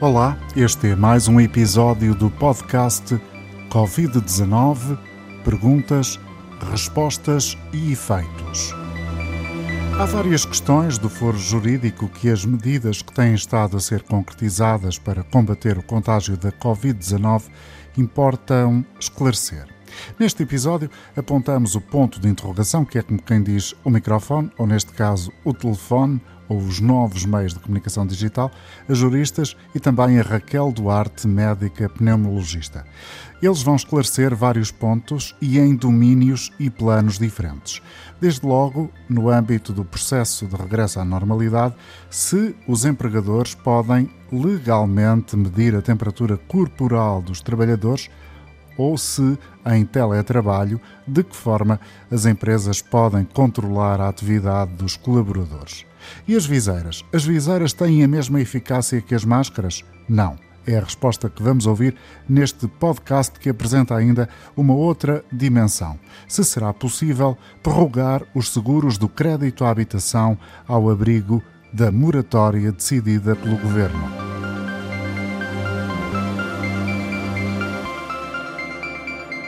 Olá, este é mais um episódio do podcast Covid-19 Perguntas, Respostas e Efeitos. Há várias questões do foro jurídico que as medidas que têm estado a ser concretizadas para combater o contágio da Covid-19 importam esclarecer. Neste episódio, apontamos o ponto de interrogação, que é como quem diz o microfone, ou neste caso o telefone, ou os novos meios de comunicação digital, a juristas e também a Raquel Duarte, médica pneumologista. Eles vão esclarecer vários pontos e em domínios e planos diferentes. Desde logo, no âmbito do processo de regresso à normalidade, se os empregadores podem legalmente medir a temperatura corporal dos trabalhadores ou se, em teletrabalho, de que forma as empresas podem controlar a atividade dos colaboradores. E as viseiras? As viseiras têm a mesma eficácia que as máscaras? Não. É a resposta que vamos ouvir neste podcast que apresenta ainda uma outra dimensão. Se será possível prorrogar os seguros do crédito à habitação ao abrigo da moratória decidida pelo Governo.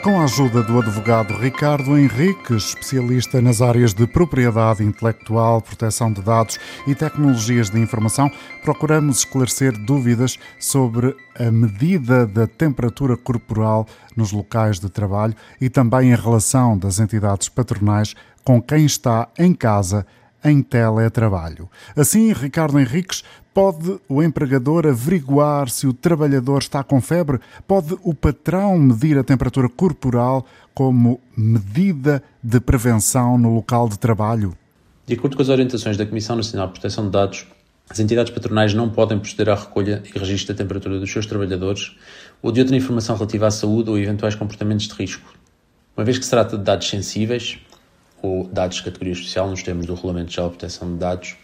Com a ajuda do advogado Ricardo Henriques, especialista nas áreas de propriedade intelectual, proteção de dados e tecnologias de informação, procuramos esclarecer dúvidas sobre a medida da temperatura corporal nos locais de trabalho e também a relação das entidades patronais com quem está em casa em teletrabalho. Assim, Ricardo Henriques, pode o empregador averiguar se o trabalhador está com febre? Pode o patrão medir a temperatura corporal como medida de prevenção no local de trabalho? De acordo com as orientações da Comissão Nacional de Proteção de Dados, as entidades patronais não podem proceder à recolha e registro da temperatura dos seus trabalhadores ou de outra informação relativa à saúde ou eventuais comportamentos de risco. Uma vez que se trata de dados sensíveis, ou dados de categoria especial, nos termos do Regulamento Geral de Proteção de Dados,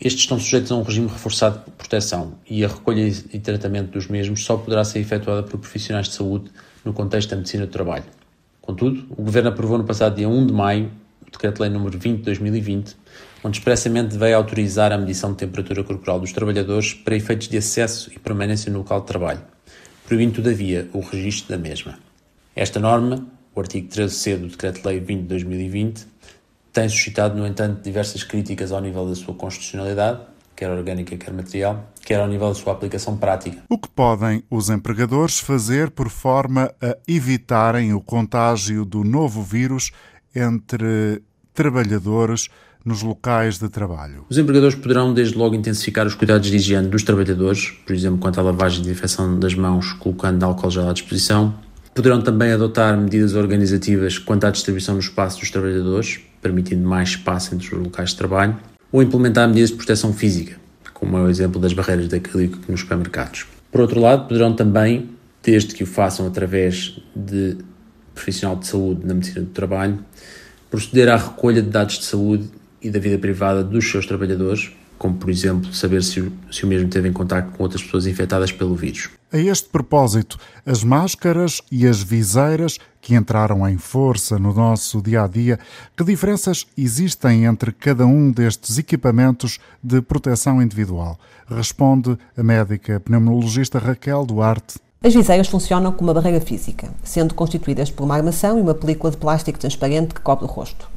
estes estão sujeitos a um regime reforçado de proteção e a recolha e tratamento dos mesmos só poderá ser efetuada por profissionais de saúde no contexto da medicina do trabalho. Contudo, o Governo aprovou no passado dia 1 de maio o Decreto-Lei nº 20 de 2020, onde expressamente veio autorizar a medição de temperatura corporal dos trabalhadores para efeitos de acesso e permanência no local de trabalho, proibindo, todavia, o registro da mesma. Esta norma o artigo 13C do Decreto-Lei 20 de 2020 tem suscitado, no entanto, diversas críticas ao nível da sua constitucionalidade, quer orgânica, quer material, quer ao nível da sua aplicação prática. O que podem os empregadores fazer por forma a evitarem o contágio do novo vírus entre trabalhadores nos locais de trabalho? Os empregadores poderão, desde logo, intensificar os cuidados de higiene dos trabalhadores, por exemplo, quanto à lavagem e desinfecção das mãos, colocando álcool gel à disposição, Poderão também adotar medidas organizativas quanto à distribuição no espaço dos trabalhadores, permitindo mais espaço entre os locais de trabalho, ou implementar medidas de proteção física, como é o exemplo das barreiras de acrílico nos supermercados. Por outro lado, poderão também, desde que o façam através de profissional de saúde na medicina do trabalho, proceder à recolha de dados de saúde e da vida privada dos seus trabalhadores, como por exemplo saber se o, se o mesmo teve em contato com outras pessoas infectadas pelo vírus. A este propósito, as máscaras e as viseiras que entraram em força no nosso dia a dia, que diferenças existem entre cada um destes equipamentos de proteção individual? Responde a médica pneumologista Raquel Duarte. As viseiras funcionam como uma barreira física, sendo constituídas por uma armação e uma película de plástico transparente que cobre o rosto.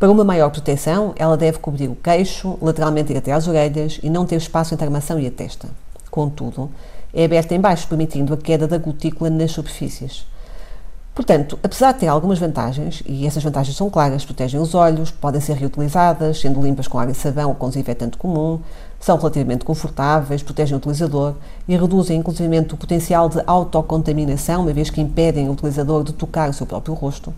Para uma maior proteção, ela deve cobrir o queixo, lateralmente ir até às orelhas e não ter espaço entre a armação e a testa. Contudo, é aberta em baixo, permitindo a queda da gotícula nas superfícies. Portanto, apesar de ter algumas vantagens, e essas vantagens são claras, protegem os olhos, podem ser reutilizadas, sendo limpas com água e sabão ou com desinfetante comum, são relativamente confortáveis, protegem o utilizador e reduzem inclusive o potencial de autocontaminação, uma vez que impedem o utilizador de tocar o seu próprio rosto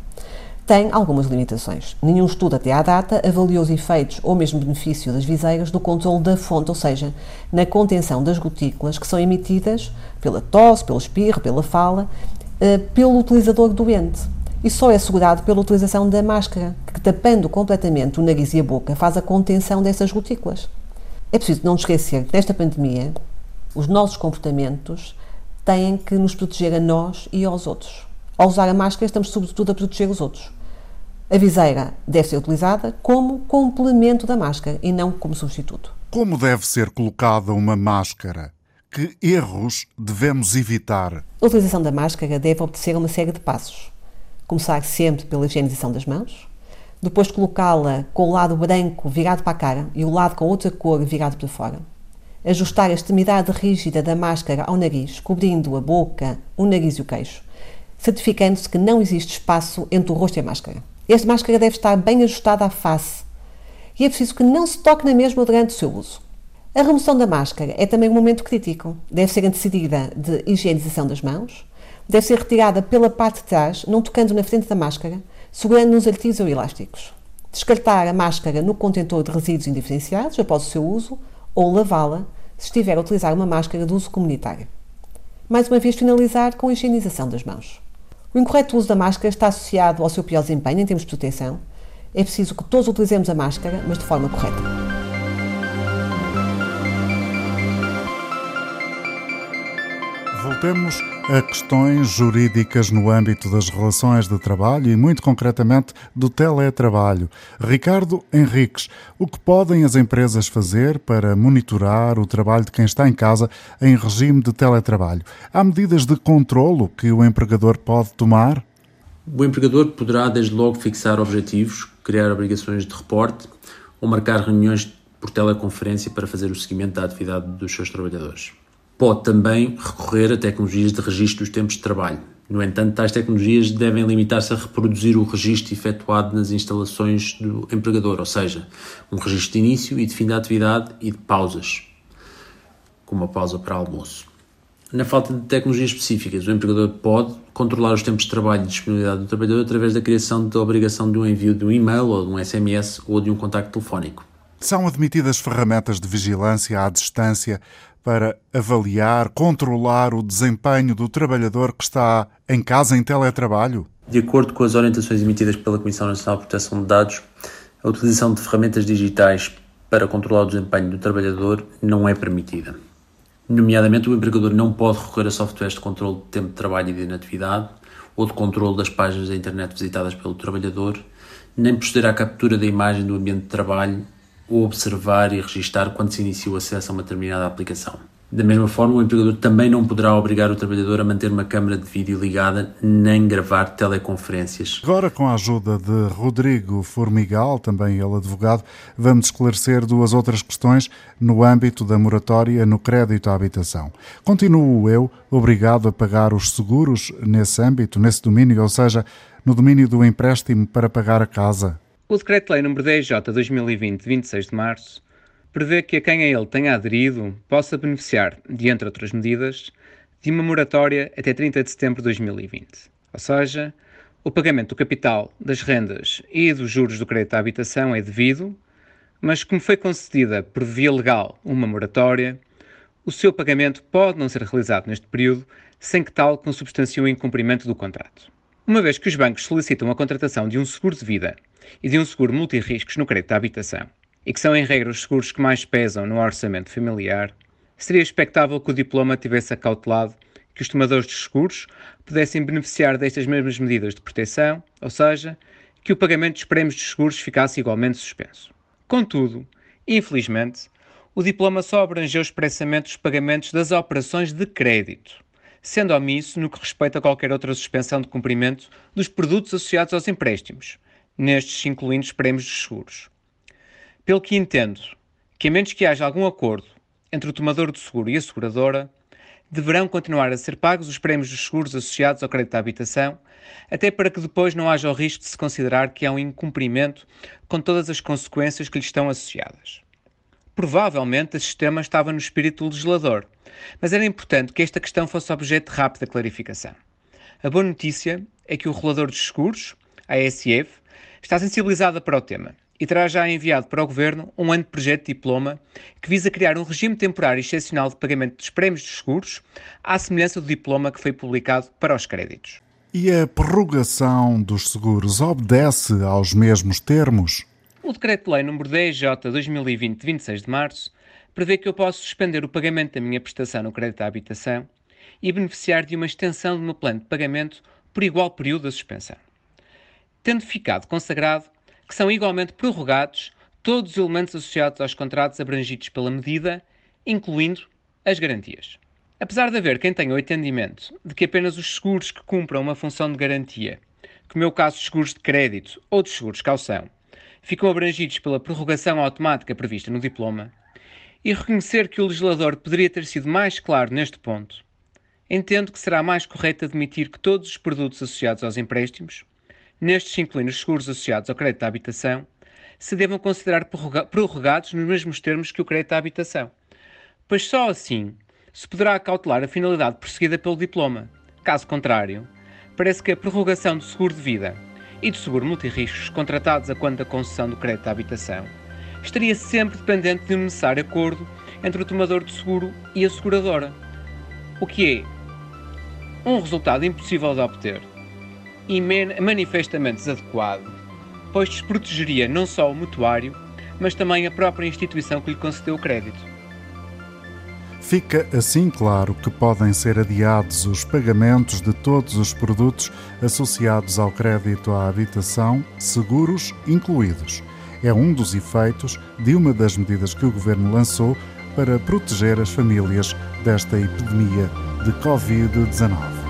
tem algumas limitações. Nenhum estudo até à data avaliou os efeitos ou mesmo benefício das viseiras do controle da fonte, ou seja, na contenção das gotículas que são emitidas pela tosse, pelo espirro, pela fala, eh, pelo utilizador doente. E só é assegurado pela utilização da máscara, que tapando completamente o nariz e a boca faz a contenção dessas gotículas. É preciso não esquecer que nesta pandemia os nossos comportamentos têm que nos proteger a nós e aos outros. Ao usar a máscara, estamos sobretudo a proteger os outros. A viseira deve ser utilizada como complemento da máscara e não como substituto. Como deve ser colocada uma máscara? que erros devemos evitar? A utilização da máscara deve obedecer a uma série de passos. Começar sempre pela higienização das mãos, depois colocá-la com o lado branco virado para a cara e o lado com outra cor virado para fora. Ajustar a extremidade rígida da máscara ao nariz, cobrindo a boca, o nariz e o queixo, certificando-se que não existe espaço entre o rosto e a máscara. Esta máscara deve estar bem ajustada à face e é preciso que não se toque na mesma durante o seu uso. A remoção da máscara é também um momento crítico. Deve ser antecedida de higienização das mãos, deve ser retirada pela parte de trás, não tocando na frente da máscara, segurando nos artigos ou elásticos. Descartar a máscara no contentor de resíduos indiferenciados após o seu uso ou lavá-la se estiver a utilizar uma máscara de uso comunitário. Mais uma vez, finalizar com a higienização das mãos. O incorreto uso da máscara está associado ao seu pior desempenho em termos de proteção. É preciso que todos utilizemos a máscara, mas de forma correta. Voltemos a questões jurídicas no âmbito das relações de trabalho e, muito concretamente, do teletrabalho. Ricardo Henriques, o que podem as empresas fazer para monitorar o trabalho de quem está em casa em regime de teletrabalho? Há medidas de controlo que o empregador pode tomar? O empregador poderá, desde logo, fixar objetivos, criar obrigações de reporte ou marcar reuniões por teleconferência para fazer o seguimento da atividade dos seus trabalhadores. Pode também recorrer a tecnologias de registro dos tempos de trabalho. No entanto, tais tecnologias devem limitar-se a reproduzir o registro efetuado nas instalações do empregador, ou seja, um registro de início e de fim da atividade e de pausas, como a pausa para almoço. Na falta de tecnologias específicas, o empregador pode controlar os tempos de trabalho e disponibilidade do trabalhador através da criação da obrigação de um envio de um e-mail ou de um SMS ou de um contacto telefónico. São admitidas ferramentas de vigilância à distância para avaliar, controlar o desempenho do trabalhador que está em casa em teletrabalho? De acordo com as orientações emitidas pela Comissão Nacional de Proteção de Dados, a utilização de ferramentas digitais para controlar o desempenho do trabalhador não é permitida. Nomeadamente, o empregador não pode recorrer a softwares de controle de tempo de trabalho e de inatividade ou de controle das páginas da internet visitadas pelo trabalhador, nem proceder à captura da imagem do ambiente de trabalho ou observar e registar quando se inicia o acesso a uma determinada aplicação. Da mesma forma, o empregador também não poderá obrigar o trabalhador a manter uma câmara de vídeo ligada nem gravar teleconferências. Agora, com a ajuda de Rodrigo Formigal, também ele advogado, vamos esclarecer duas outras questões no âmbito da moratória no crédito à habitação. Continuo eu obrigado a pagar os seguros nesse âmbito, nesse domínio, ou seja, no domínio do empréstimo para pagar a casa? O Decreto-Lei nº 10J 2020, 26 de março, prevê que a quem a ele tenha aderido possa beneficiar, de entre outras medidas, de uma moratória até 30 de setembro de 2020. Ou seja, o pagamento do capital, das rendas e dos juros do crédito à habitação é devido, mas como foi concedida por via legal uma moratória, o seu pagamento pode não ser realizado neste período sem que tal consubstancie o incumprimento do contrato. Uma vez que os bancos solicitam a contratação de um seguro de vida e de um seguro multirriscos no crédito à habitação, e que são em regra os seguros que mais pesam no orçamento familiar, seria expectável que o diploma tivesse acautelado que os tomadores de seguros pudessem beneficiar destas mesmas medidas de proteção, ou seja, que o pagamento dos prémios dos seguros ficasse igualmente suspenso. Contudo, infelizmente, o diploma só abrangeu expressamente os pagamentos das operações de crédito, sendo omisso no que respeita a qualquer outra suspensão de cumprimento dos produtos associados aos empréstimos, nestes incluindo os prémios dos seguros. Pelo que entendo que, a menos que haja algum acordo entre o tomador do seguro e a seguradora, deverão continuar a ser pagos os prémios dos seguros associados ao crédito à habitação, até para que depois não haja o risco de se considerar que há um incumprimento com todas as consequências que lhe estão associadas. Provavelmente esse sistema estava no espírito legislador, mas era importante que esta questão fosse objeto de rápida clarificação. A boa notícia é que o regulador dos seguros, a ASF, está sensibilizada para o tema e terá já enviado para o Governo um anteprojeto de diploma que visa criar um regime temporário excepcional de pagamento dos prémios dos seguros, à semelhança do diploma que foi publicado para os créditos. E a prorrogação dos seguros obedece aos mesmos termos? O Decreto-Lei nº 10J 2020, 26 de março, prevê que eu posso suspender o pagamento da minha prestação no crédito à habitação e beneficiar de uma extensão do meu plano de pagamento por igual período da suspensão tendo ficado consagrado que são igualmente prorrogados todos os elementos associados aos contratos abrangidos pela medida, incluindo as garantias. Apesar de haver quem tenha o entendimento de que apenas os seguros que cumpram uma função de garantia, como é o caso de seguros de crédito ou de seguros de caução, ficam abrangidos pela prorrogação automática prevista no diploma, e reconhecer que o legislador poderia ter sido mais claro neste ponto, entendo que será mais correto admitir que todos os produtos associados aos empréstimos, nestes incluindo os seguros associados ao crédito à habitação, se devam considerar prorrogados nos mesmos termos que o crédito à habitação, pois só assim se poderá cautelar a finalidade perseguida pelo diploma. Caso contrário, parece que a prorrogação do seguro de vida e do seguro multirriscos contratados a quando da concessão do crédito à habitação estaria sempre dependente de um necessário acordo entre o tomador de seguro e a seguradora, o que é um resultado impossível de obter e manifestamente desadequado, pois desprotegeria não só o mutuário, mas também a própria instituição que lhe concedeu o crédito. Fica assim claro que podem ser adiados os pagamentos de todos os produtos associados ao crédito à habitação, seguros incluídos. É um dos efeitos de uma das medidas que o governo lançou para proteger as famílias desta epidemia de Covid-19.